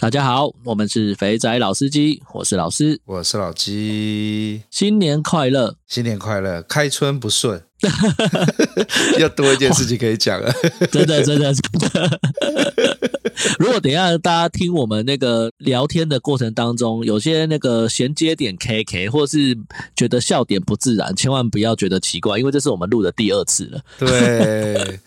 大家好，我们是肥仔老司机，我是老师，我是老鸡，新年快乐，新年快乐，开春不顺，要多一件事情可以讲了，真的真的真的。如果等一下大家听我们那个聊天的过程当中，有些那个衔接点 K K，或是觉得笑点不自然，千万不要觉得奇怪，因为这是我们录的第二次了。对，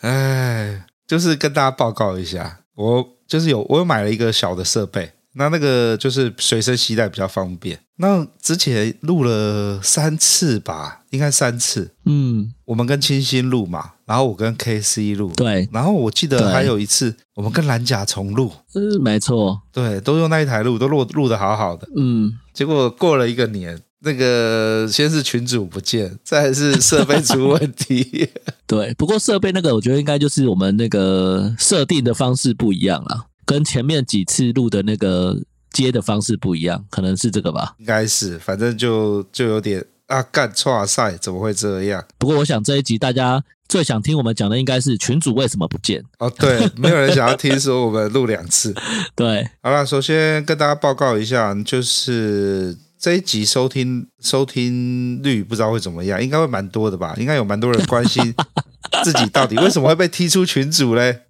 哎，就是跟大家报告一下，我。就是有我有买了一个小的设备，那那个就是随身携带比较方便。那之前录了三次吧，应该三次。嗯，我们跟清新录嘛，然后我跟 KC 录，对，然后我记得还有一次我们跟蓝甲重录，嗯，没错，对，都用那一台录，都录录的好好的。嗯，结果过了一个年。那个先是群主不见，再是设备出问题。对，不过设备那个，我觉得应该就是我们那个设定的方式不一样了，跟前面几次录的那个接的方式不一样，可能是这个吧。应该是，反正就就有点啊，干错赛，怎么会这样？不过我想这一集大家最想听我们讲的，应该是群主为什么不见？哦，对，没有人想要听说我们录两次。对，好了，首先跟大家报告一下，就是。这一集收听收听率不知道会怎么样，应该会蛮多的吧？应该有蛮多人关心 自己到底为什么会被踢出群组嘞？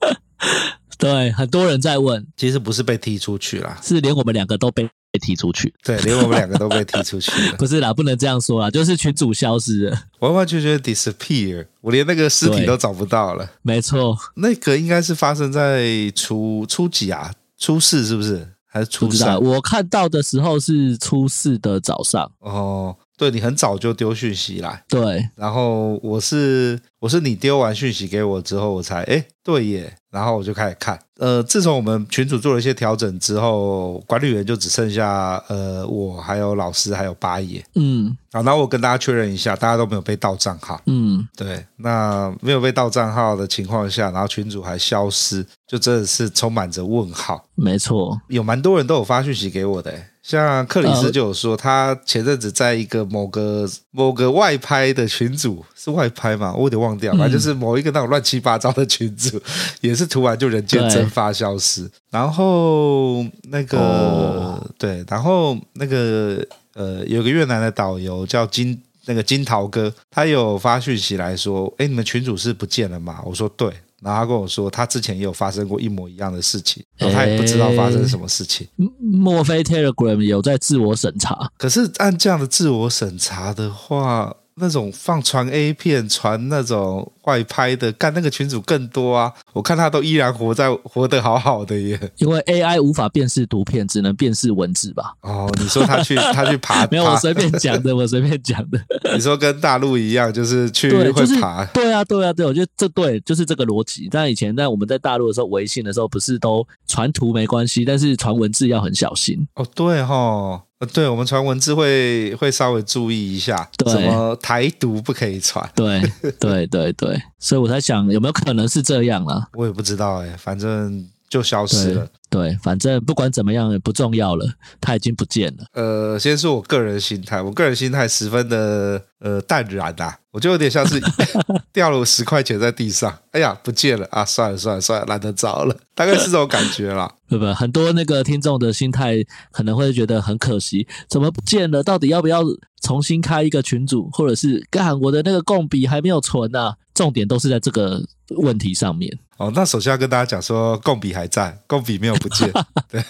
对，很多人在问。其实不是被踢出去啦，是连我们两个都被踢出去。对，连我们两个都被踢出去了。不是啦，不能这样说啦，就是群主消失了，完完全全 disappear，我连那个尸体都找不到了。没错，那个应该是发生在初初几啊？初四是不是？还是初三？我看到的时候是初四的早上。哦，对，你很早就丢讯息来。对，然后我是我是你丢完讯息给我之后，我才哎，对耶，然后我就开始看。呃，自从我们群主做了一些调整之后，管理员就只剩下呃我还有老师还有八爷。嗯，好，那我跟大家确认一下，大家都没有被盗账号。嗯，对，那没有被盗账号的情况下，然后群主还消失，就真的是充满着问号。没错，有蛮多人都有发讯息给我的，像克里斯就有说，他前阵子在一个某个某个外拍的群组，是外拍嘛？我有点忘掉，反正就是某一个那种乱七八糟的群组，也是突然就人间蒸发消失，然后那个、哦、对，然后那个呃，有个越南的导游叫金那个金桃哥，他有发讯息来说，哎，你们群主是不见了吗？我说对，然后他跟我说，他之前也有发生过一模一样的事情，然后他也不知道发生什么事情。莫非 Telegram 有在自我审查？可是按这样的自我审查的话。那种放传 A 片、传那种外拍的，干那个群主更多啊！我看他都依然活在活得好好的耶。因为 AI 无法辨识图片，只能辨识文字吧？哦，你说他去他去爬？没有，我随便讲的，我随便讲的。你说跟大陆一样，就是去会爬？对，就是、对啊，对啊，对，我觉得这对就是这个逻辑。但以前在我们在大陆的时候，微信的时候不是都传图没关系，但是传文字要很小心。哦，对哈、对，我们传文字会会稍微注意一下，对什么台独不可以传。对对对对，所以我在想有没有可能是这样啊？我也不知道哎，反正就消失了。对，反正不管怎么样也不重要了，他已经不见了。呃，先说我个人心态，我个人心态十分的呃淡然呐、啊。我就有点像是 掉了十块钱在地上，哎呀，不见了啊！算了算了算了，懒得找了，大概是这种感觉啦。对不对？很多那个听众的心态可能会觉得很可惜，怎么不见了？到底要不要重新开一个群组，或者是干我的那个共笔还没有存啊？重点都是在这个问题上面。哦，那首先要跟大家讲说，共笔还在，共笔没有不见。对，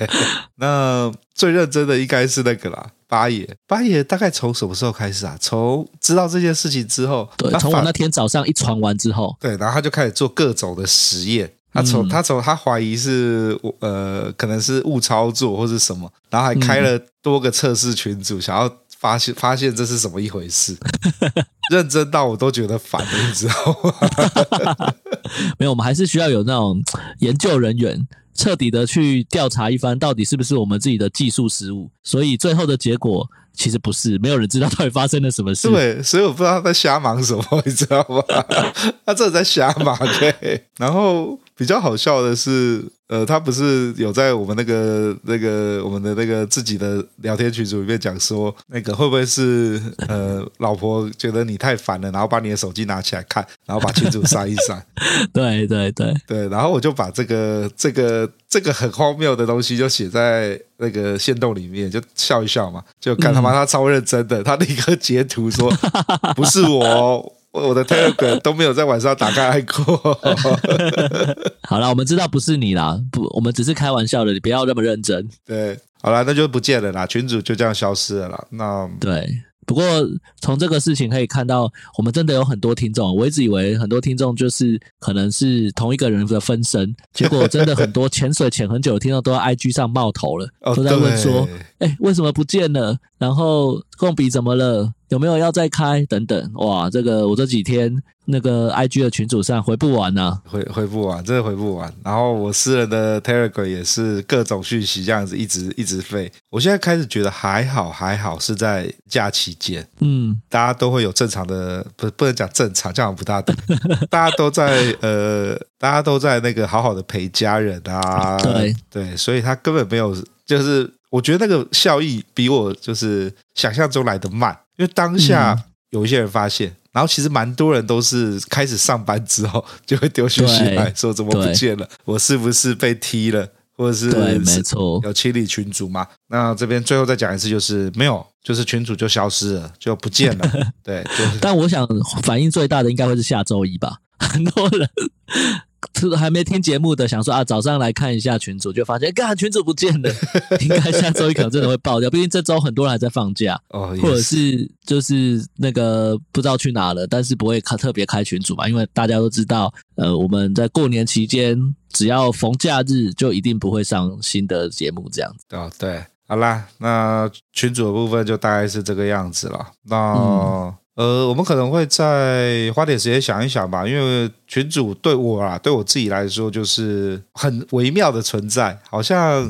那最认真的应该是那个啦。八爷，八爷大概从什么时候开始啊？从知道这件事情之后，对，从我那天早上一传完之后，对，然后他就开始做各种的实验。他从、嗯、他从他怀疑是呃，可能是误操作或是什么，然后还开了多个测试群组，嗯、想要发现发现这是什么一回事。认真到我都觉得烦了，你知道吗？没有，我们还是需要有那种研究人员。彻底的去调查一番，到底是不是我们自己的技术失误。所以最后的结果其实不是，没有人知道到底发生了什么事。对，所以我不知道他在瞎忙什么，你知道吗？他真的在瞎忙。对，然后比较好笑的是。呃，他不是有在我们那个那个我们的那个自己的聊天群组里面讲说，那个会不会是呃老婆觉得你太烦了，然后把你的手机拿起来看，然后把群组删一删。对对对对，然后我就把这个这个这个很荒谬的东西就写在那个线洞里面，就笑一笑嘛，就看他妈他超认真的，他立刻截图说 不是我。我的 Telegram 都没有在晚上打开爱过。好了，我们知道不是你啦，不，我们只是开玩笑的，你不要那么认真。对，好了，那就不见了啦，群主就这样消失了啦。那对。不过从这个事情可以看到，我们真的有很多听众。我一直以为很多听众就是可能是同一个人的分身，结果真的很多潜水潜很久的听众都在 IG 上冒头了，都在问说：“哎，为什么不见了？然后共笔怎么了？有没有要再开？等等。”哇，这个我这几天。那个 I G 的群组上回不完呐、啊，回回不完，真的回不完。然后我私人的 Telegram 也是各种讯息这样子一直一直飞。我现在开始觉得还好还好，是在假期间，嗯，大家都会有正常的，不不能讲正常，这样不大对。大家都在呃，大家都在那个好好的陪家人啊，对对，所以他根本没有，就是我觉得那个效益比我就是想象中来的慢，因为当下有一些人发现。嗯然后其实蛮多人都是开始上班之后就会丢讯息来说怎么不见了，我是不是被踢了，或者是对，没错，有清理群主嘛？那这边最后再讲一次，就是没有，就是群主就消失了，就不见了。对，就是、但我想反应最大的应该会是下周一吧，很多人。还没听节目的，想说啊，早上来看一下群主，就发现，干群主不见了，应该下周一可能真的会爆掉。毕竟这周很多人还在放假，哦，或者是就是那个不知道去哪了，但是不会开特别开群主嘛，因为大家都知道，呃，我们在过年期间，只要逢假日就一定不会上新的节目这样子。哦，对，好啦，那群主的部分就大概是这个样子了。那。嗯呃，我们可能会再花点时间想一想吧，因为群主对我啊，对我自己来说就是很微妙的存在，好像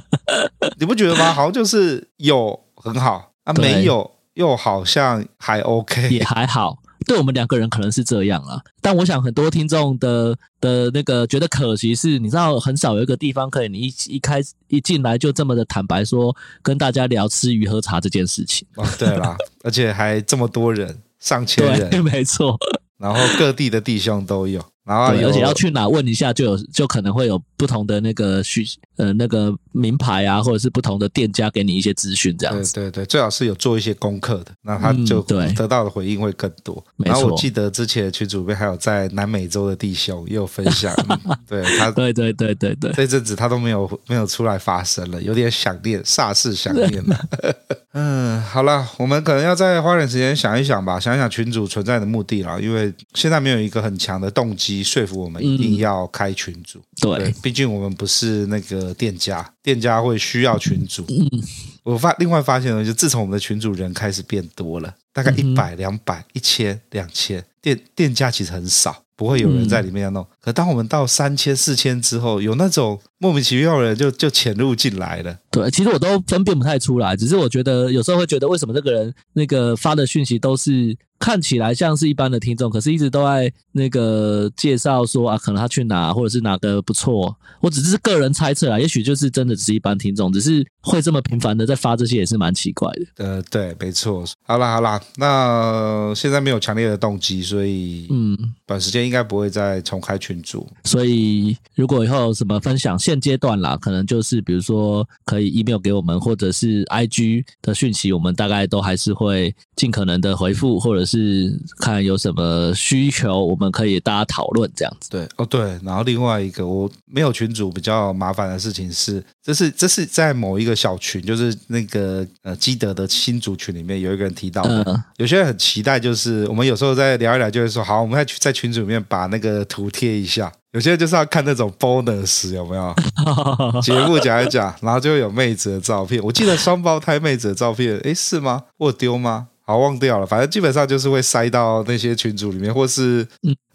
你不觉得吗？好像就是有很好啊，没有又好像还 OK，也还好。对我们两个人可能是这样啊，但我想很多听众的的那个觉得可惜是，你知道很少有一个地方可以你一一开一进来就这么的坦白说跟大家聊吃鱼喝茶这件事情。哦，对啦，而且还这么多人，上千人，对，没错，然后各地的弟兄都有。然后对，而且要去哪问一下，就有就可能会有不同的那个需呃那个名牌啊，或者是不同的店家给你一些资讯这样子。对对对，最好是有做一些功课的，那他就得到的回应会更多。嗯、然后我记得之前群组里面还有在南美洲的弟兄也有分享，对他，对对对对对，这阵子他都没有没有出来发声了，有点想念，煞是想念了。嗯，好了，我们可能要再花点时间想一想吧，想一想群主存在的目的了，因为现在没有一个很强的动机。说服我们一定要开群组，嗯、对，对，毕竟我们不是那个店家，店家会需要群组。嗯、我发另外发现呢，就自从我们的群组人开始变多了，大概一百、两百、一千、两千，店店家其实很少。不会有人在里面要弄，嗯、可当我们到三千、四千之后，有那种莫名其妙的人就就潜入进来了。对，其实我都分辨不太出来，只是我觉得有时候会觉得，为什么这个人那个发的讯息都是看起来像是一般的听众，可是一直都在那个介绍说啊，可能他去哪，或者是哪个不错。我只是个人猜测啊，也许就是真的只是一般听众，只是会这么频繁的在发这些，也是蛮奇怪的。呃，对，没错。好啦好啦，那现在没有强烈的动机，所以嗯，短时间。应该不会再重开群组，所以如果以后有什么分享，现阶段啦，可能就是比如说可以 email 给我们，或者是 IG 的讯息，我们大概都还是会尽可能的回复，或者是看有什么需求，我们可以大家讨论这样子。对，哦对，然后另外一个我没有群组比较麻烦的事情是，这是这是在某一个小群，就是那个呃基德的新组群里面有一个人提到的，嗯、有些人很期待，就是我们有时候在聊一聊，就会说好，我们在在群组里面。把那个图贴一下，有些人就是要看那种 bonus 有没有？节目讲一讲，然后就会有妹子的照片。我记得双胞胎妹子的照片，诶，是吗？我丢吗？好忘掉了，反正基本上就是会塞到那些群组里面，或是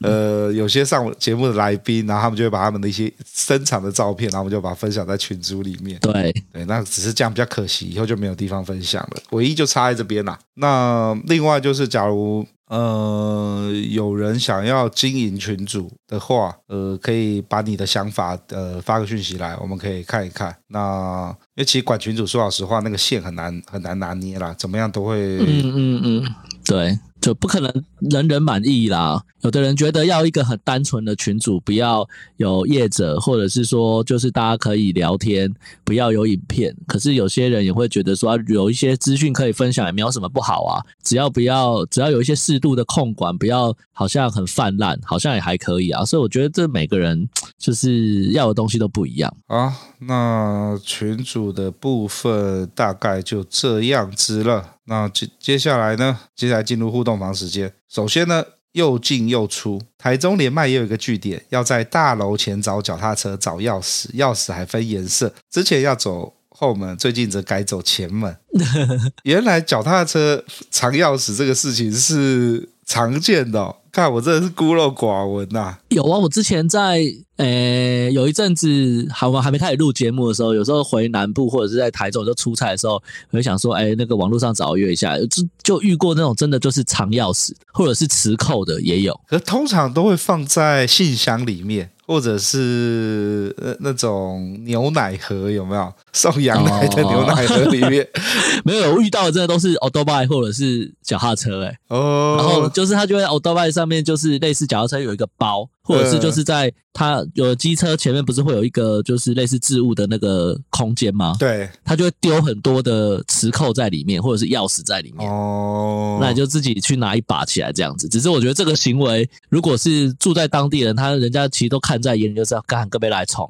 呃有些上节目的来宾，然后他们就会把他们的一些生产的照片，然后我们就把它分享在群组里面。对对，那只是这样比较可惜，以后就没有地方分享了，唯一就差在这边啦。那另外就是假如。呃，有人想要经营群主的话，呃，可以把你的想法呃发个讯息来，我们可以看一看。那因为其实管群主，说老实话，那个线很难很难拿捏啦，怎么样都会，嗯嗯嗯，对。就不可能人人满意啦。有的人觉得要一个很单纯的群组，不要有业者，或者是说就是大家可以聊天，不要有影片。可是有些人也会觉得说，有一些资讯可以分享，也没有什么不好啊。只要不要，只要有一些适度的控管，不要好像很泛滥，好像也还可以啊。所以我觉得这每个人就是要的东西都不一样啊。那群组的部分大概就这样子了。那接接下来呢？接下来进入互动房时间。首先呢，又进又出，台中连麦也有一个据点，要在大楼前找脚踏车找钥匙，钥匙还分颜色。之前要走后门，最近则改走前门。原来脚踏车藏钥匙这个事情是常见的哦。看我真的是孤陋寡闻呐、啊！有啊，我之前在呃有一阵子，还我还没开始录节目的时候，有时候回南部或者是在台中就出差的时候，我就想说，哎，那个网络上找约一下，就就遇过那种真的就是藏钥匙或者是磁扣的也有，可通常都会放在信箱里面。或者是呃那种牛奶盒有没有送羊奶的牛奶盒里面、哦、没有？我遇到的真的都是欧多拜或者是脚踏车哎哦，然后就是他就在欧多拜上面就是类似脚踏车有一个包。或者是就是在它有机车前面不是会有一个就是类似置物的那个空间吗？对，他就会丢很多的磁扣在里面，或者是钥匙在里面。哦，那你就自己去拿一把起来这样子。只是我觉得这个行为，如果是住在当地人，他人家其实都看在眼里，就是要干个别来闯。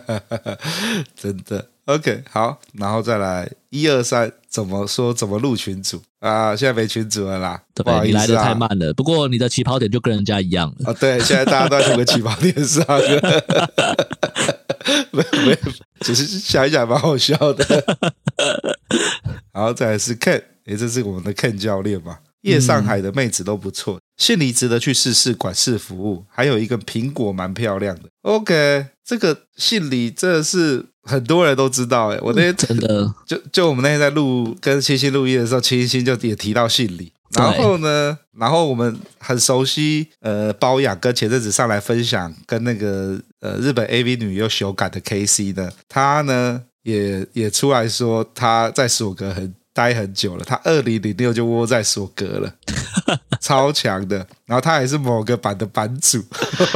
真的。OK，好，然后再来一二三，怎么说怎么入群组啊？现在没群组了啦，对不好意思、啊、你来的太慢了。不过你的起跑点就跟人家一样了啊。对，现在大家都在同个起跑点上。没有没有，只是想一想蛮好笑的。然后再来是 Ken，诶，这是我们的 Ken 教练嘛？夜上海的妹子都不错，信里值得去试试管事服务，还有一个苹果蛮漂亮的。OK，这个信里真的是。很多人都知道哎，我那天真的 就就我们那天在录跟清新录音的时候，清新就也提到信里，然后呢，然后我们很熟悉呃包养跟前阵子上来分享跟那个呃日本 AV 女优修改的 KC 呢，他呢也也出来说他在索格很待很久了，他二零零六就窝在索格了，超强的，然后他还是某个版的版主，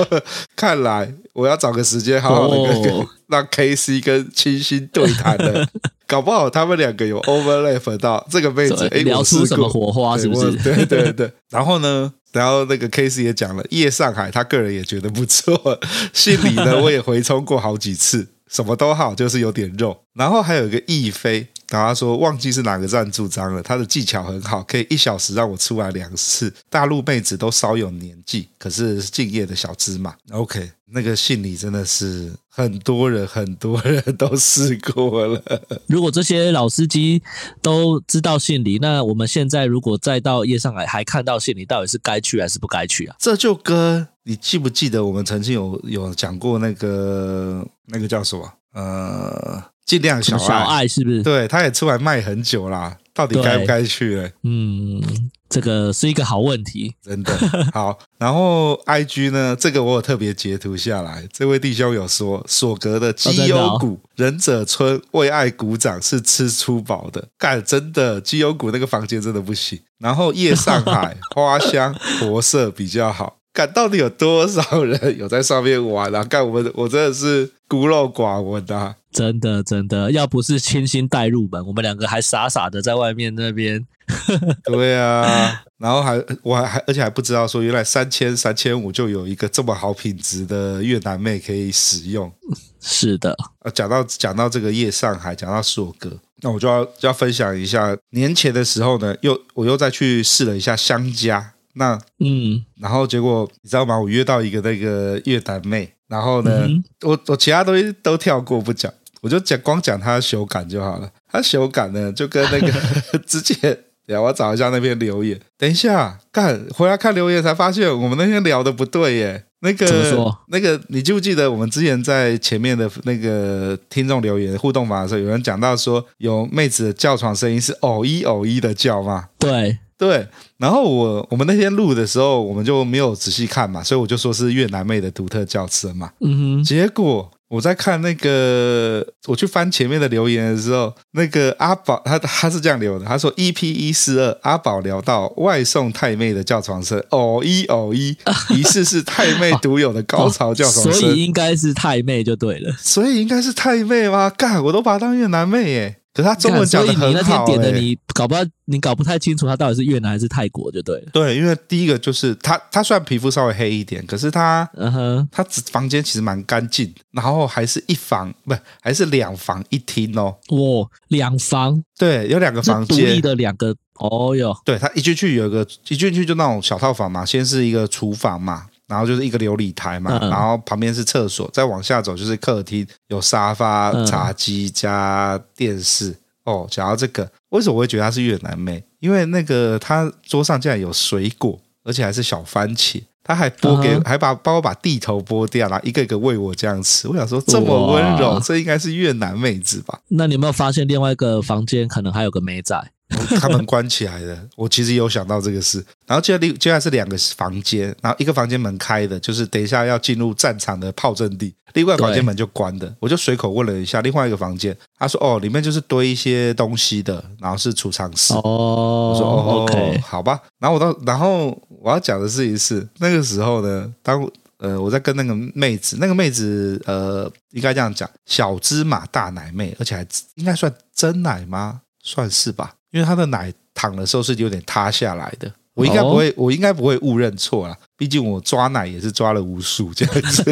看来我要找个时间好好的跟。Oh. 让 KC 跟清新对谈了，搞不好他们两个有 overlap 到这个妹子，哎，聊出什么火花是不是？对对对，对。然后呢，然后那个 KC 也讲了，夜上海他个人也觉得不错，信里呢我也回冲过好几次，什么都好，就是有点肉。然后还有一个亦菲。然后他说忘记是哪个赞助商了，他的技巧很好，可以一小时让我出来两次。大陆妹子都稍有年纪，可是敬业的小芝麻。OK，那个信里真的是很多人很多人都试过了。如果这些老司机都知道信里，那我们现在如果再到夜上海还看到信里，到底是该去还是不该去啊？这就跟你记不记得我们曾经有有讲过那个那个叫什么？呃。尽量小爱，小爱是不是？对，他也出来卖很久啦，到底该不该去呢？嗯，这个是一个好问题，真的好。然后 IG 呢，这个我有特别截图下来，这位弟兄有说，索格的基优谷忍者村为爱鼓掌是吃粗饱的，干真的基优谷那个房间真的不行。然后夜上海花香活色比较好。看到底有多少人有在上面玩啊？看我们，我真的是孤陋寡闻啊！真的，真的，要不是清新带入门，我们两个还傻傻的在外面那边。对啊，然后还我还还而且还不知道说，原来三千三千五就有一个这么好品质的越南妹可以使用。是的，啊，讲到讲到这个夜上海，讲到硕哥，那我就要就要分享一下，年前的时候呢，又我又再去试了一下香家。那嗯，然后结果你知道吗？我约到一个那个越南妹，然后呢，嗯、我我其他东西都跳过不讲，我就讲光讲他的手感就好了。他手感呢，就跟那个 之前呀，我找一下那篇留言。等一下，干回来看留言才发现，我们那天聊的不对耶。那个，怎么说？那个，你记不记得我们之前在前面的那个听众留言互动房的时候，有人讲到说，有妹子的叫床声音是偶一偶一的叫吗？对对。然后我我们那天录的时候，我们就没有仔细看嘛，所以我就说是越南妹的独特叫声嘛。嗯哼。结果。我在看那个，我去翻前面的留言的时候，那个阿宝他他是这样留的，他说 EP 一四二阿宝聊到外送太妹的叫床声，偶一偶一，疑似是太妹独有的高潮叫床声，所以应该是太妹就对了，所以应该是太妹吗？干，我都把她当越南妹耶。可是他中文讲的很好，欸，你那天点的你搞不好你搞不太清楚他到底是越南还是泰国就对了。对，因为第一个就是他，他虽然皮肤稍微黑一点，可是他，嗯哼，他房间其实蛮干净，然后还是一房不是，还是两房一厅哦。哇，两房，对，有两个房间，独立的两个，哦哟，对他一进去有一个一进去就那种小套房嘛，先是一个厨房嘛。然后就是一个琉璃台嘛，嗯、然后旁边是厕所，再往下走就是客厅，有沙发、茶几加电视。嗯、哦，讲到这个，为什么我会觉得她是越南妹？因为那个她桌上竟然有水果，而且还是小番茄，她还剥给，嗯、还把帮我把地头剥掉，然后一个一个喂我这样吃。我想说这么温柔，这应该是越南妹子吧？那你有没有发现另外一个房间可能还有个妹仔？他们关起来的，我其实有想到这个事。然后接下来接下来是两个房间，然后一个房间门开的，就是等一下要进入战场的炮阵地；另外房间门就关的。我就随口问了一下另外一个房间，他说：“哦，里面就是堆一些东西的，然后是储藏室。”哦，我说：“哦，OK，好吧。”然后我到，然后我要讲的是一次，那个时候呢，当呃我在跟那个妹子，那个妹子呃应该这样讲，小芝麻大奶妹，而且还应该算真奶吗？算是吧。因为他的奶躺的时候是有点塌下来的，我应该不会，我应该不会误认错啦。毕竟我抓奶也是抓了无数这样子。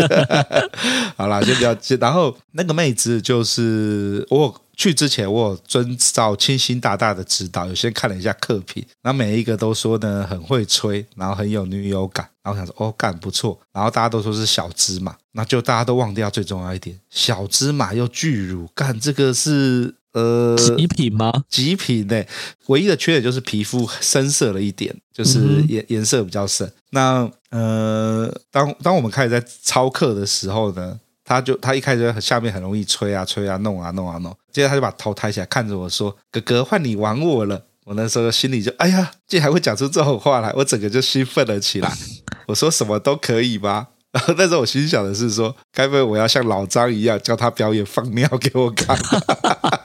好啦，先不要接。然后那个妹子就是我去之前，我有遵照清新大大的指导，有先看了一下客评，然后每一个都说呢很会吹，然后很有女友感，然后想说哦干不错，然后大家都说是小芝麻，那就大家都忘掉最重要一点，小芝麻又巨乳，干这个是。呃，极品吗？极品呢，唯一的缺点就是皮肤深色了一点，就是颜颜色比较深。那呃，当当我们开始在操课的时候呢，他就他一开始下面很容易吹啊吹啊弄啊弄啊弄，接着他就把头抬起来看着我说：“哥哥，换你玩我了。”我那时候心里就哎呀，竟然还会讲出这种话来，我整个就兴奋了起来。我说什么都可以吧？然 后那时候我心想的是说，该不会我要像老张一样教他表演放尿给我看？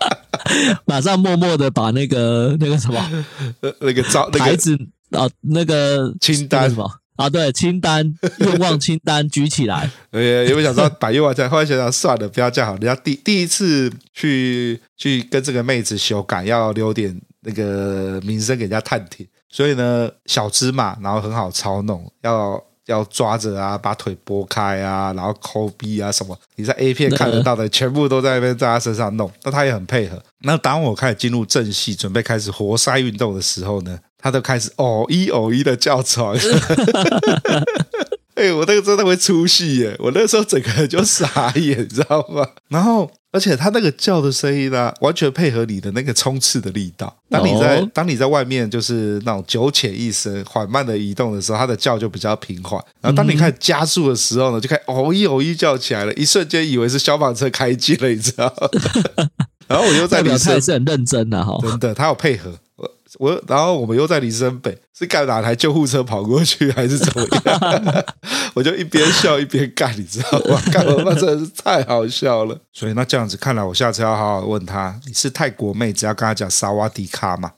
马上默默的把那个那个什么，那个招牌子啊，那个清单什么啊？对，清单愿望清单举起来。呃，有没有想说把愿望在？后来想想算了，不要这样好。人家第第一次去去跟这个妹子修改，要留点那个名声给人家探听。所以呢，小芝麻，然后很好操弄，要。要抓着啊，把腿拨开啊，然后抠逼啊什么，你在 A 片看得到的，全部都在那边在他身上弄。那他也很配合。那当我开始进入正戏，准备开始活塞运动的时候呢，他都开始哦一哦一的叫床。哎、欸，我那个真的会出戏耶！我那时候整个人就傻眼，你知道吗？然后。而且它那个叫的声音呢、啊，完全配合你的那个冲刺的力道。当你在当你在外面就是那种九浅一深、缓慢的移动的时候，它的叫就比较平缓。然后当你开始加速的时候呢，就开始哦一哦一叫起来了，一瞬间以为是消防车开机了，你知道？然后我又在里，他也是很认真的哈，真的，他有配合。我，然后我们又在林森北，是干哪台救护车跑过去，还是怎么样？我就一边笑一边干，你知道吗？干我妈真的是太好笑了。所以那这样子看来，我下次要好好问他，你是泰国妹子，要跟他讲萨瓦迪卡嘛？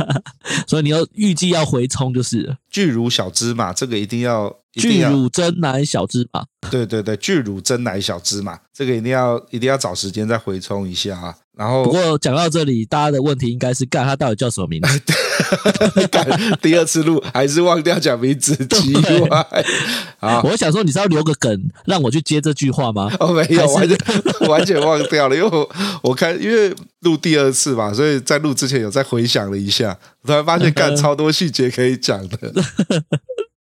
所以你要预计要回冲就是巨乳小芝麻，这个一定要，一定要巨乳真奶小芝麻。对对对，巨乳真奶小芝麻，这个一定要一定要找时间再回冲一下啊。然后，不过讲到这里，大家的问题应该是干他到底叫什么名字？干第二次录还是忘掉讲名字，奇怪。啊，我想说你是要留个梗让我去接这句话吗？哦，没有，完全完全忘掉了，因为我我看因为录第二次嘛，所以在录之前有再回想了一下，突然发现干超多细节可以讲的。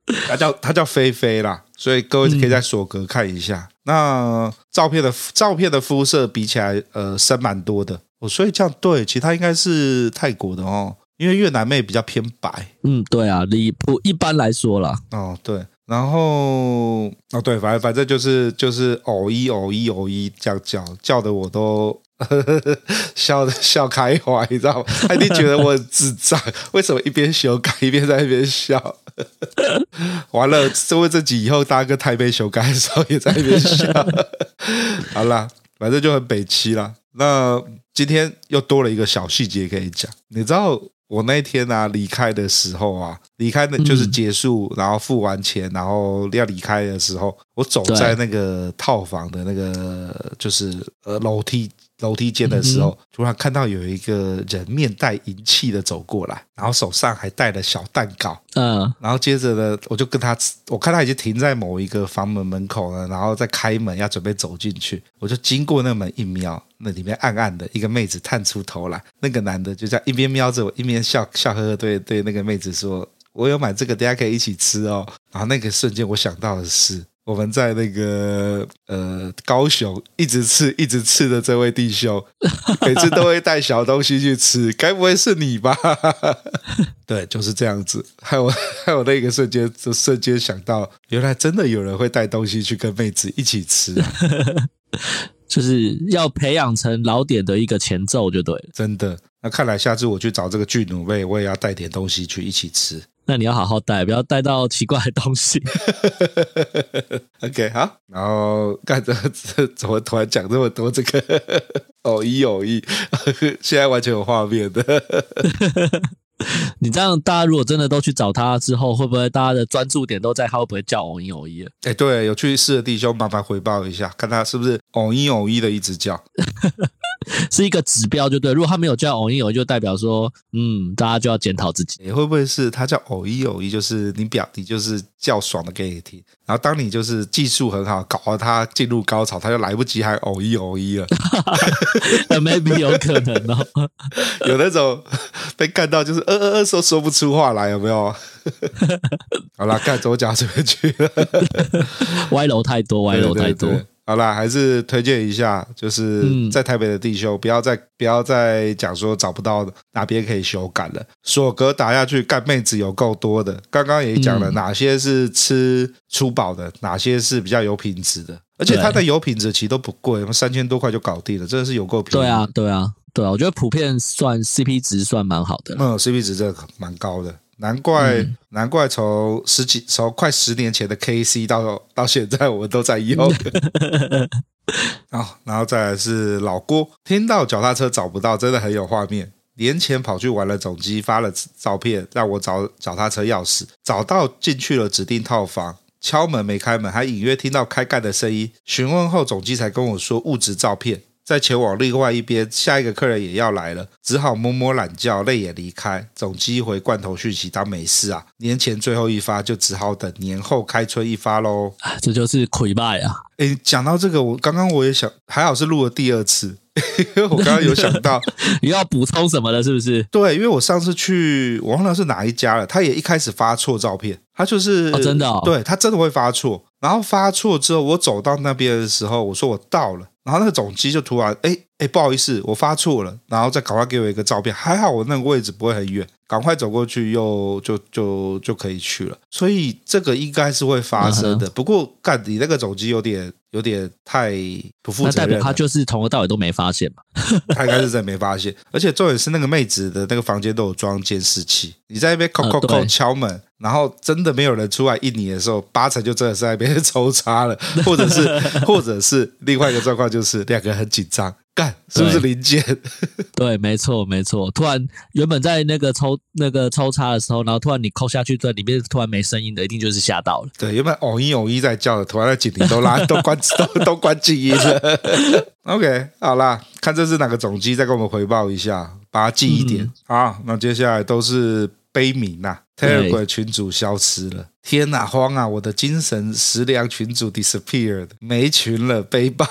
他叫他叫菲菲啦，所以各位可以在索格看一下。嗯、那照片的照片的肤色比起来，呃，深蛮多的。哦，所以这样对，其他应该是泰国的哦。因为越南妹比较偏白。嗯，对啊，离谱一般来说啦。哦，对，然后哦，对，反正反正就是就是偶一偶一偶一这样叫叫的我都 笑的笑开怀，你知道吗？他一定觉得我很智障，为什么一边修改一边在那边笑？完了，这为这集以后大家跟台北修改的时候也在那边笑。好啦，反正就很北七啦。那今天又多了一个小细节可以讲，你知道我那天啊离开的时候啊，离开的就是结束，然后付完钱，然后要离开的时候，我走在那个套房的那个就是呃楼梯。楼梯间的时候，突然看到有一个人面带淫气的走过来，然后手上还带了小蛋糕。嗯，然后接着呢，我就跟他，我看他已经停在某一个房门门口了，然后再开门要准备走进去，我就经过那门一瞄，那里面暗暗的一个妹子探出头来，那个男的就在一边瞄着我，一边笑笑呵呵对对那个妹子说：“我有买这个，等下可以一起吃哦。”然后那个瞬间我想到的是。我们在那个呃高雄一直吃一直吃的这位弟兄，每次都会带小东西去吃，该不会是你吧？对，就是这样子。还有还有那个瞬间，就瞬间想到，原来真的有人会带东西去跟妹子一起吃啊，就是要培养成老点的一个前奏就对了。真的，那看来下次我去找这个巨乳妹，我也要带点东西去一起吃。那你要好好带，不要带到奇怪的东西。OK，好。然后干这这怎么突然讲这么多这个？偶 一偶一，现在完全有画面的。你这样，大家如果真的都去找他之后，会不会大家的专注点都在他会不会叫偶一偶一？哎，对，有去试的弟兄，麻烦回报一下，看他是不是偶一偶一的一直叫。是一个指标，就对。如果他没有叫偶一偶一，就代表说，嗯，大家就要检讨自己。你会不会是他叫偶一偶一，就是你表弟就是叫爽的给你听，然后当你就是技术很好，搞到他进入高潮，他就来不及还偶一偶一了。Maybe 有可能哦，有那种被干到就是呃呃呃说说不出话来，有没有？好了，看左脚这边去了，歪楼太多，歪楼太多。对对对好啦，还是推荐一下，就是在台北的弟兄，不要再不要再讲说找不到哪边可以修改了。索格打下去，干妹子有够多的。刚刚也讲了，哪些是吃粗饱的，哪些是比较有品质的，而且它的有品质其实都不贵，三千多块就搞定了，真的是有够便宜。对啊，对啊，对啊，我觉得普遍算 CP 值算蛮好的。嗯，CP 值真的蛮高的。难怪，嗯、难怪从十几从快十年前的 KC 到到现在，我们都在用。好，然后再来是老郭，听到脚踏车找不到，真的很有画面。年前跑去玩了总机，发了照片让我找脚踏车钥匙，找到进去了指定套房，敲门没开门，还隐约听到开盖的声音。询问后，总机才跟我说物质照片。再前往另外一边，下一个客人也要来了，只好摸摸懒觉，泪眼离开。总机回罐头讯息当没事啊。年前最后一发，就只好等年后开春一发喽。这就是亏败啊！诶，讲到这个，我刚刚我也想，还好是录了第二次，因为我刚刚有想到 你要补充什么了，是不是？对，因为我上次去，我忘了是哪一家了，他也一开始发错照片，他就是、哦、真的、哦，对他真的会发错，然后发错之后，我走到那边的时候，我说我到了。然后那个总机就突然，哎哎，不好意思，我发错了，然后再赶快给我一个照片，还好我那个位置不会很远，赶快走过去又就就就可以去了，所以这个应该是会发生的。不过干你那个总机有点有点太不负责任，那代表他就是从头到尾都没发现嘛？他应该是真的没发现，而且重点是那个妹子的那个房间都有装监视器，你在那边敲敲敲敲门。然后真的没有人出来应你的时候，八成就真的是在那边 抽插了，或者是，或者是另外一个状况就是两个人很紧张，干是不是零件？对，没错没错。突然原本在那个抽那个抽插的时候，然后突然你扣下去，在里面突然没声音的，一定就是吓到了。对，原本偶一偶一在叫的，突然在警铃都拉都关都都关静音了。OK，好啦，看这是哪个总机，再跟我们回报一下，把它记一点。嗯、好，那接下来都是悲鸣呐、啊。Telegram 群主消失了，天哪，慌啊！我的精神食粮群主 disappeared，没群了，悲报。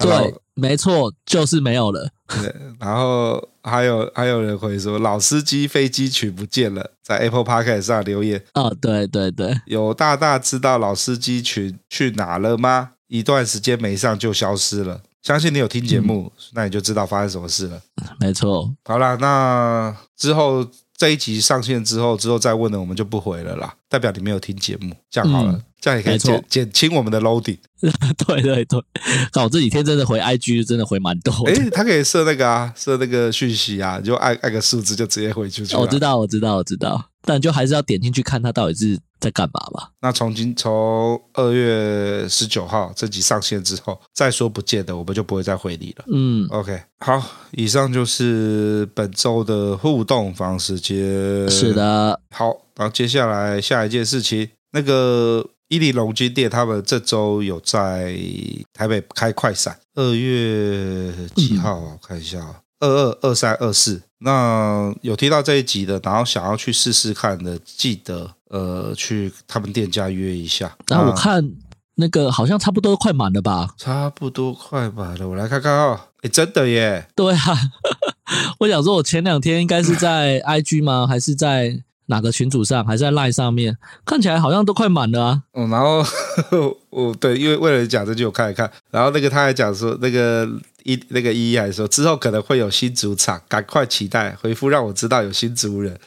对，没错，就是没有了。对，然后还有还有人会说，老司机飞机群不见了，在 Apple Podcast 上留言。哦，对对对，有大大知道老司机群去哪了吗？一段时间没上就消失了。相信你有听节目，嗯、那你就知道发生什么事了。没错。好了，那之后这一集上线之后，之后再问的我们就不回了啦，代表你没有听节目，这样好了，嗯、这样也可以减减轻我们的 loading。对 对对，看我这几天真的回 IG 真的回蛮多。哎，他可以设那个啊，设那个讯息啊，就按按个数字就直接回出去。我知道，我知道，我知道，但就还是要点进去看他到底是在干嘛吧。那从今从二月十九号这集上线之后，再说不见的，我们就不会再回你了。嗯，OK，好，以上就是本周的互动房时间。是的，好，然后接下来下一件事情，那个。伊利龙筋店，他们这周有在台北开快闪，二月几号？我看一下，二二二三二四。那有听到这一集的，然后想要去试试看的，记得呃去他们店家约一下。那我看那个好像差不多快满了吧？差不多快满了，我来看看哦。哎，真的耶！对啊，我想说，我前两天应该是在 IG 吗？还是在？哪个群组上还是在 Line 上面？看起来好像都快满了啊！嗯，然后我对，因为为了讲这句，我看一看。然后那个他还讲说，那个一那个一还说之后可能会有新主场，赶快期待回复，让我知道有新族人。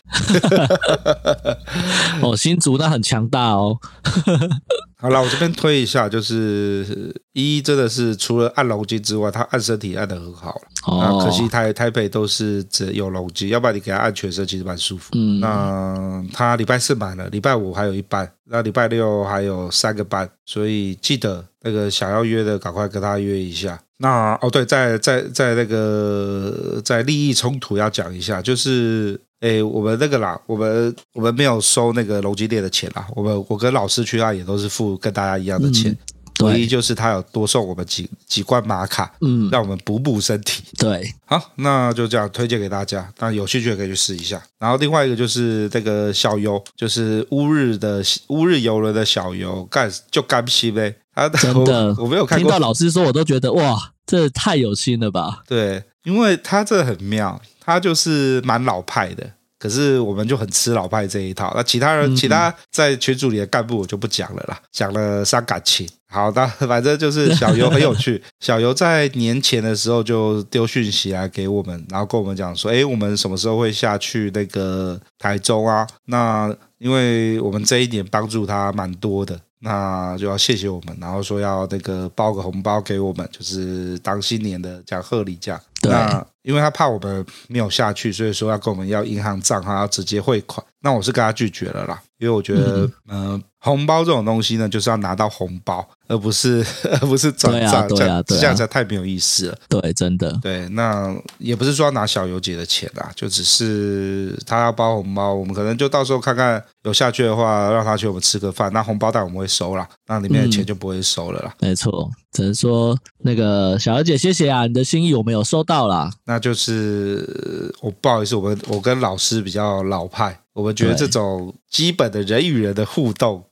哦，新族那很强大哦。好了，我这边推一下，就是一真的是除了按龙筋之外，他按身体按得很好。哦，可惜台台北都是只有龙筋，要不然你给他按全身其实蛮舒服。嗯，那他礼拜四满了，礼拜五还有一班，那礼拜六还有三个班，所以记得那个想要约的赶快跟他约一下。那哦对，在在在那个在利益冲突要讲一下，就是。诶，我们那个啦，我们我们没有收那个龙金店的钱啦。我们我跟老师去那，也都是付跟大家一样的钱，嗯、唯一就是他有多送我们几几罐玛卡，嗯，让我们补补身体。对，好，那就这样推荐给大家，那有兴趣也可以去试一下。然后另外一个就是这个小游，就是乌日的乌日游轮的小游，干就干西呗。他 真的我，我没有看过，听到老师说，我都觉得哇，这太有心了吧？对，因为他这很妙。他就是蛮老派的，可是我们就很吃老派这一套。那其他人，嗯、其他在群组里的干部我就不讲了啦，讲了伤感情。好的，反正就是 小游很有趣。小游在年前的时候就丢讯息来给我们，然后跟我们讲说：“哎，我们什么时候会下去那个台中啊？”那因为我们这一年帮助他蛮多的。那就要谢谢我们，然后说要那个包个红包给我们，就是当新年的讲贺礼这样。对。那因为他怕我们没有下去，所以说要跟我们要银行账号，要直接汇款。那我是跟他拒绝了啦，因为我觉得，嗯、呃，红包这种东西呢，就是要拿到红包，而不是 而不是转账，这样这样才太没有意思了。对，真的。对，那也不是说要拿小游姐的钱啦，就只是他要包红包，我们可能就到时候看看有下去的话，让他请我们吃个饭，那红包袋我们会收啦，那里面的钱就不会收了啦。嗯、没错，只能说那个小游姐，谢谢啊，你的心意我们有收到啦。那那就是我不好意思，我们我跟老师比较老派。我们觉得这种基本的人与人的互动，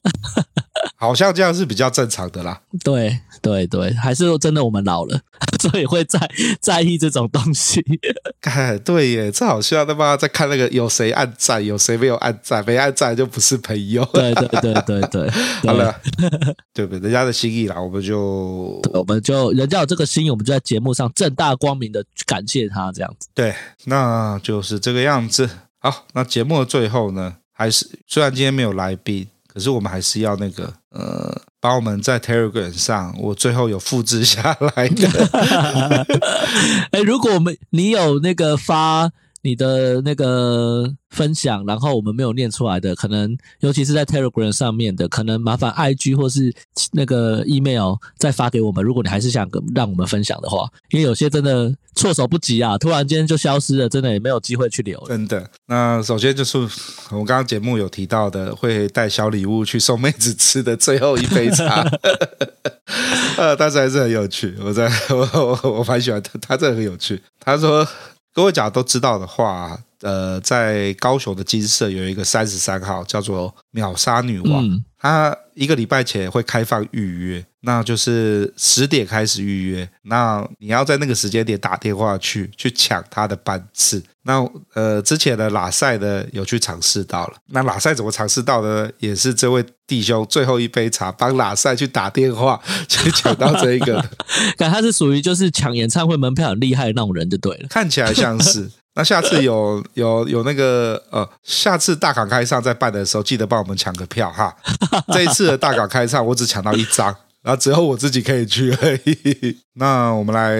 好像这样是比较正常的啦。对对对，还是说真的我们老了，所以会在在意这种东西。哎，对耶，这好像他妈在看那个有谁按赞，有谁没有按赞，没按赞就不是朋友。对对对对对，好了，对不对？人家的心意啦，我们就我们就人家有这个心意，我们就在节目上正大光明的感谢他这样子。对，那就是这个样子。好，那节目的最后呢，还是虽然今天没有来宾，可是我们还是要那个呃，把我们在 Telegram 上，我最后有复制下来的。哎，如果我们你有那个发。你的那个分享，然后我们没有念出来的，可能尤其是在 Telegram 上面的，可能麻烦 IG 或是那个 email 再发给我们。如果你还是想让我们分享的话，因为有些真的措手不及啊，突然间就消失了，真的也没有机会去留。真的，那首先就是我们刚刚节目有提到的，会带小礼物去送妹子吃的最后一杯茶，呃，但是还是很有趣。我在我我我蛮喜欢他，他真的很有趣。他说。各位假如都知道的话，呃，在高雄的金色有一个三十三号，叫做秒杀女王。他一个礼拜前会开放预约，那就是十点开始预约。那你要在那个时间点打电话去去抢他的班次。那呃，之前的拉塞呢有去尝试到了。那拉塞怎么尝试到的呢？也是这位弟兄最后一杯茶帮拉塞去打电话去抢到这一个。感他是属于就是抢演唱会门票很厉害的那种人就对了。看起来像是。那下次有 有有那个呃，下次大港开唱再办的时候，记得帮我们抢个票哈。这一次的大港开唱，我只抢到一张，然后只有我自己可以去而已。那我们来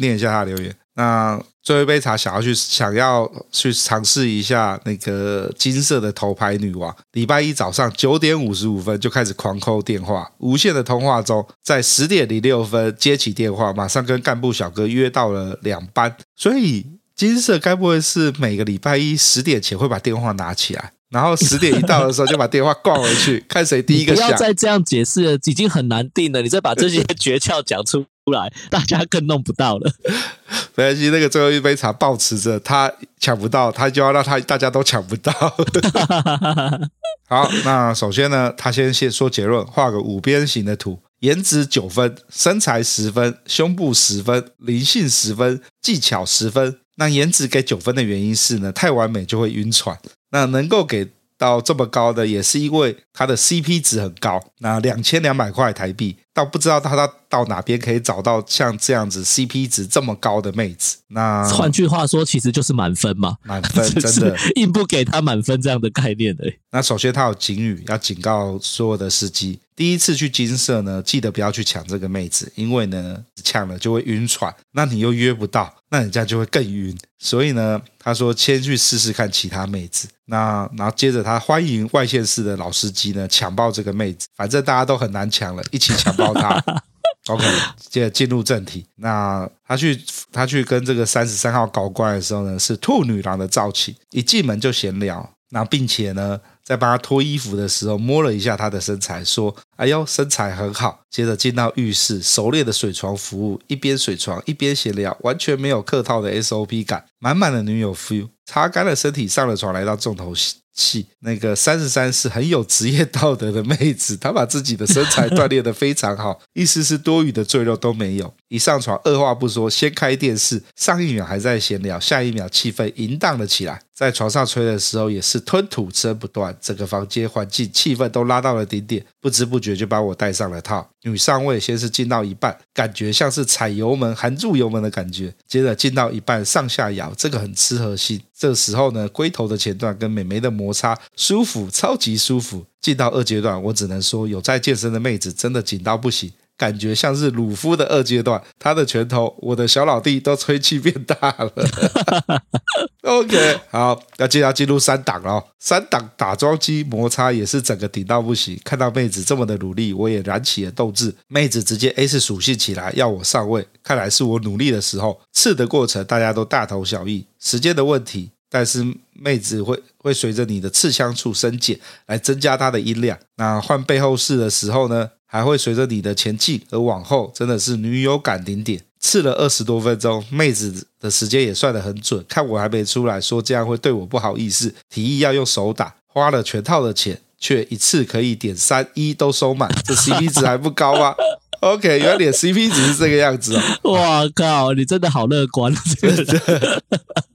念一下他的留言。那最后一杯茶，想要去想要去尝试一下那个金色的头牌女王。礼拜一早上九点五十五分就开始狂扣电话，无限的通话中，在十点零六分接起电话，马上跟干部小哥约到了两班，所以。金色该不会是每个礼拜一十点前会把电话拿起来，然后十点一到的时候就把电话挂回去，看谁第一个响。不要再这样解释了，已经很难定了。你再把这些诀窍讲出来，大家更弄不到了。没关系，那个最后一杯茶保持着，他抢不到，他就要让他大家都抢不到。好，那首先呢，他先先说结论，画个五边形的图。颜值九分，身材十分，胸部十分，灵性十分，技巧十分。那颜值给九分的原因是呢，太完美就会晕船。那能够给到这么高的，也是因为它的 CP 值很高。那两千两百块台币，倒不知道他到到哪边可以找到像这样子 CP 值这么高的妹子。那换句话说，其实就是满分嘛，满分 真的硬不给他满分这样的概念的。那首先他有警语，要警告所有的司机。第一次去金色呢，记得不要去抢这个妹子，因为呢，抢了就会晕船，那你又约不到，那人家就会更晕。所以呢，他说先去试试看其他妹子。那然后接着他欢迎外县市的老司机呢抢爆这个妹子，反正大家都很难抢了，一起抢爆她。OK，接着进入正题。那他去他去跟这个三十三号搞怪的时候呢，是兔女郎的造型，一进门就闲聊，那并且呢。在帮他脱衣服的时候，摸了一下他的身材，说：“哎呦，身材很好。”接着进到浴室，熟练的水床服务，一边水床一边闲聊，完全没有客套的 SOP 感，满满的女友 feel。擦干了身体，上了床，来到重头戏。那个三十三是很有职业道德的妹子，她把自己的身材锻炼得非常好，一丝丝多余的赘肉都没有。一上床，二话不说，先开电视，上一秒还在闲聊，下一秒气氛淫荡了起来。在床上吹的时候，也是吞吐声不断，整个房间环境气氛都拉到了顶点，不知不觉就把我带上了套。女上位先是进到一半，感觉像是踩油门含住油门的感觉，接着进到一半上下摇，这个很吃核心。这时候呢，龟头的前段跟美眉的摩擦舒服，超级舒服。进到二阶段，我只能说有在健身的妹子真的紧到不行。感觉像是鲁夫的二阶段，他的拳头，我的小老弟都吹气变大了。OK，好，那接下来进入三档了。三档打桩机摩擦也是整个顶到不行。看到妹子这么的努力，我也燃起了斗志。妹子直接 S 属性起来，要我上位。看来是我努力的时候。刺的过程大家都大同小异，时间的问题。但是妹子会会随着你的刺枪处升减来增加它的音量。那换背后式的时候呢？还会随着你的前进而往后，真的是女友感顶点。刺了二十多分钟，妹子的时间也算得很准。看我还没出来，说这样会对我不好意思，提议要用手打。花了全套的钱，却一次可以点三一都收满，这 CP 值还不高吗？OK，原来点 CP 值是这个样子哦。哇靠，你真的好乐观，真的。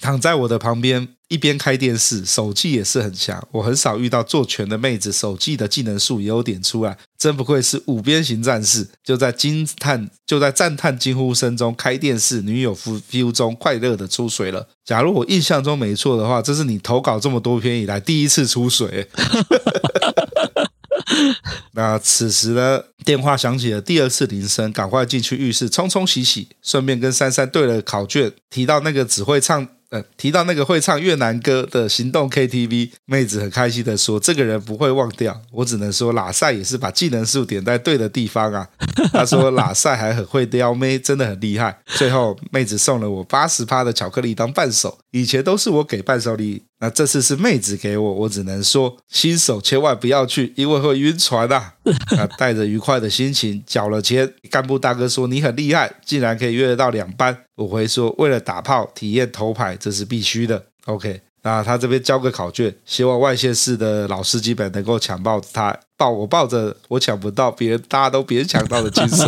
躺在我的旁边，一边开电视，手技也是很强。我很少遇到做拳的妹子，手技的技能树也有点出来，真不愧是五边形战士。就在惊叹，就在赞叹惊呼声中，开电视，女友 feel 中快乐的出水了。假如我印象中没错的话，这是你投稿这么多篇以来第一次出水。那此时呢，电话响起了第二次铃声，赶快进去浴室冲冲洗洗，顺便跟珊珊对了考卷，提到那个只会唱。呃，提到那个会唱越南歌的行动 KTV，妹子很开心的说：“这个人不会忘掉。”我只能说，拉塞也是把技能树点在对的地方啊。他说：“拉塞还很会撩妹，真的很厉害。”最后，妹子送了我八十趴的巧克力当伴手，以前都是我给伴手礼。那这次是妹子给我，我只能说新手千万不要去，因为会晕船啊！那带着愉快的心情缴了钱，干部大哥说你很厉害，竟然可以约得到两班。我回说为了打炮体验头牌，这是必须的。OK，那他这边交个考卷，希望外县市的老司机们能够抢报他抱我抱着我抢不到，别人大家都别人抢到的金色，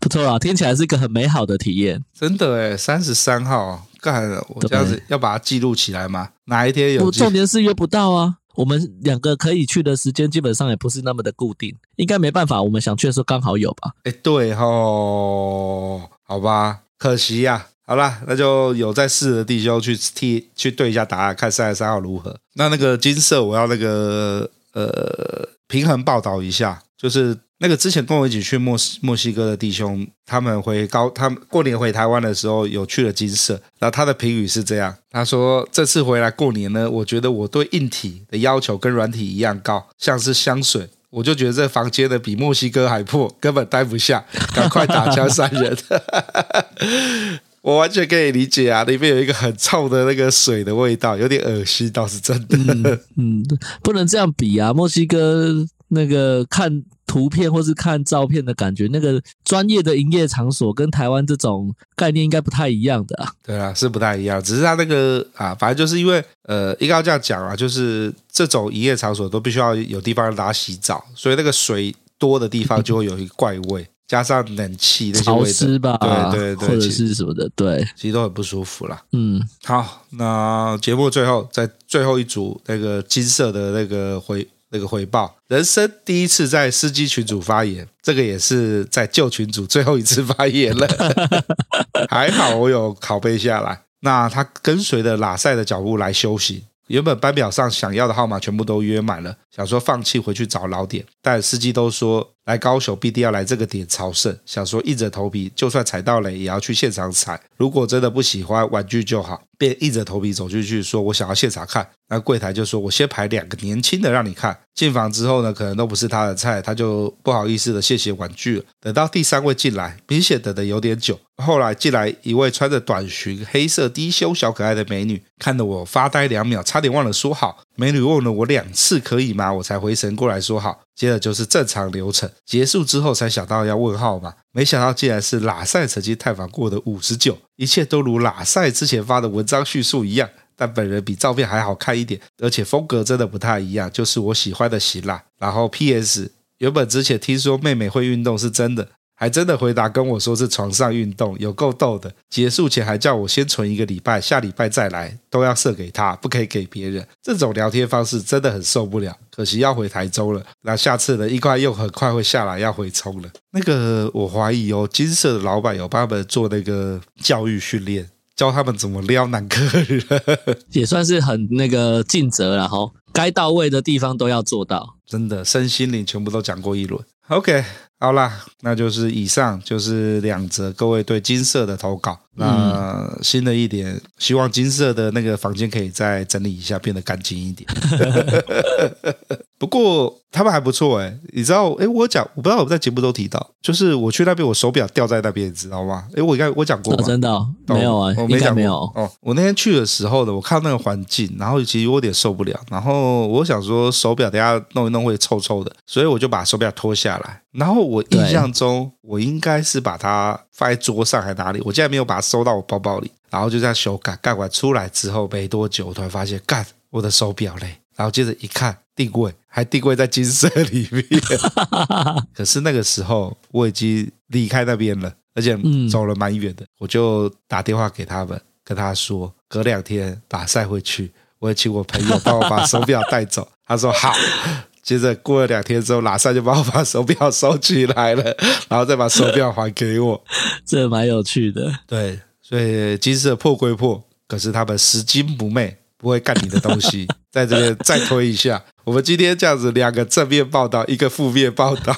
不错啊，听起来是一个很美好的体验。真的哎，三十三号干了，我这样子要把它记录起来吗？哪一天有？重点是约不到啊。我们两个可以去的时间基本上也不是那么的固定，应该没办法。我们想去的时候刚好有吧？哎，对吼，好吧，可惜呀、啊。好啦，那就有在试的弟兄去替去对一下答案，看三十三号如何。那那个金色，我要那个呃平衡报道一下，就是。那个之前跟我一起去墨西墨西哥的弟兄，他们回高，他们过年回台湾的时候有去了金色，然后他的评语是这样，他说这次回来过年呢，我觉得我对硬体的要求跟软体一样高，像是香水，我就觉得这房间的比墨西哥还破，根本待不下，赶快打枪杀人。我完全可以理解啊，里面有一个很臭的那个水的味道，有点恶心，倒是真的。嗯，不能这样比啊，墨西哥那个看。图片或是看照片的感觉，那个专业的营业场所跟台湾这种概念应该不太一样的啊。对啊，是不太一样，只是他那个啊，反正就是因为呃，应该要这样讲啊，就是这种营业场所都必须要有地方让大家洗澡，所以那个水多的地方就会有一个怪味，加上冷气潮湿吧，对对对，或者是什么的，对，其实都很不舒服啦。嗯，好，那节目最后在最后一组那个金色的那个回。那个回报，人生第一次在司机群组发言，这个也是在旧群组最后一次发言了。还好我有拷贝下来。那他跟随着拉塞的脚步来休息，原本班表上想要的号码全部都约满了，想说放弃回去找老点，但司机都说来高雄必定要来这个点朝圣，想说硬着头皮，就算踩到雷也要去现场踩。如果真的不喜欢，玩具就好。便硬着头皮走进去，说：“我想要现场看。”那柜台就说：“我先排两个年轻的让你看。”进房之后呢，可能都不是他的菜，他就不好意思的谢谢玩具。等到第三位进来，明显等的有点久。后来进来一位穿着短裙、黑色低胸、小可爱的美女，看得我发呆两秒，差点忘了说好。美女问了我两次可以吗？我才回神过来说好。接着就是正常流程，结束之后才想到要问号码，没想到竟然是拉塞曾经探访过的五十九，一切都如拉塞之前发的文章叙述一样，但本人比照片还好看一点，而且风格真的不太一样，就是我喜欢的型啦。然后 P.S. 原本之前听说妹妹会运动是真的。还真的回答跟我说是床上运动，有够逗的。结束前还叫我先存一个礼拜，下礼拜再来，都要设给他，不可以给别人。这种聊天方式真的很受不了。可惜要回台州了，那下次呢，一块又很快会下来要回冲了。那个我怀疑哦，金色的老板有帮他们做那个教育训练，教他们怎么撩男客人，也算是很那个尽责了哈。该到位的地方都要做到，真的身心灵全部都讲过一轮。OK。好啦，那就是以上就是两则各位对金色的投稿。那新的一点，希望金色的那个房间可以再整理一下，变得干净一点。不过他们还不错哎，你知道哎，我讲我不知道我在节目都提到，就是我去那边，我手表掉在那边，你知道吗？哎，我应该我讲过吗？真的没有啊，我没讲没有哦。我那天去的时候呢，我看那个环境，然后其实我有点受不了，然后我想说手表等下弄一弄会臭臭的，所以我就把手表脱下来，然后我印象中我应该是把它放在桌上还哪里，我竟然没有把它收到我包包里，然后就这样修改，改完出来之后没多久，我突然发现，干我的手表嘞，然后接着一看定位。还定位在金色里面，可是那个时候我已经离开那边了，而且走了蛮远的。我就打电话给他们，跟他说隔两天打赛回去，我也请我朋友帮我把手表带走。他说好。接着过了两天之后，拉塞就帮我把手表收起来了，然后再把手表还给我。这蛮有趣的。对，所以金色破归破，可是他们拾金不昧。不会干你的东西，在这边再推一下。我们今天这样子，两个正面报道，一个负面报道，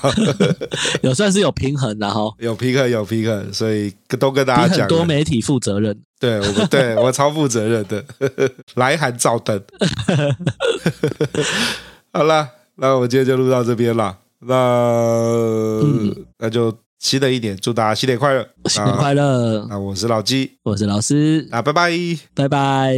有算是有平衡的哈，有平衡，有平衡，所以都跟大家讲，多媒体负责任，对我们，对我超负责任的，来函照登。好了，那我们今天就录到这边了。那、嗯、那就新的一年，祝大家新年快乐，新年快乐。那我是老鸡，我是老师，那拜拜，拜拜。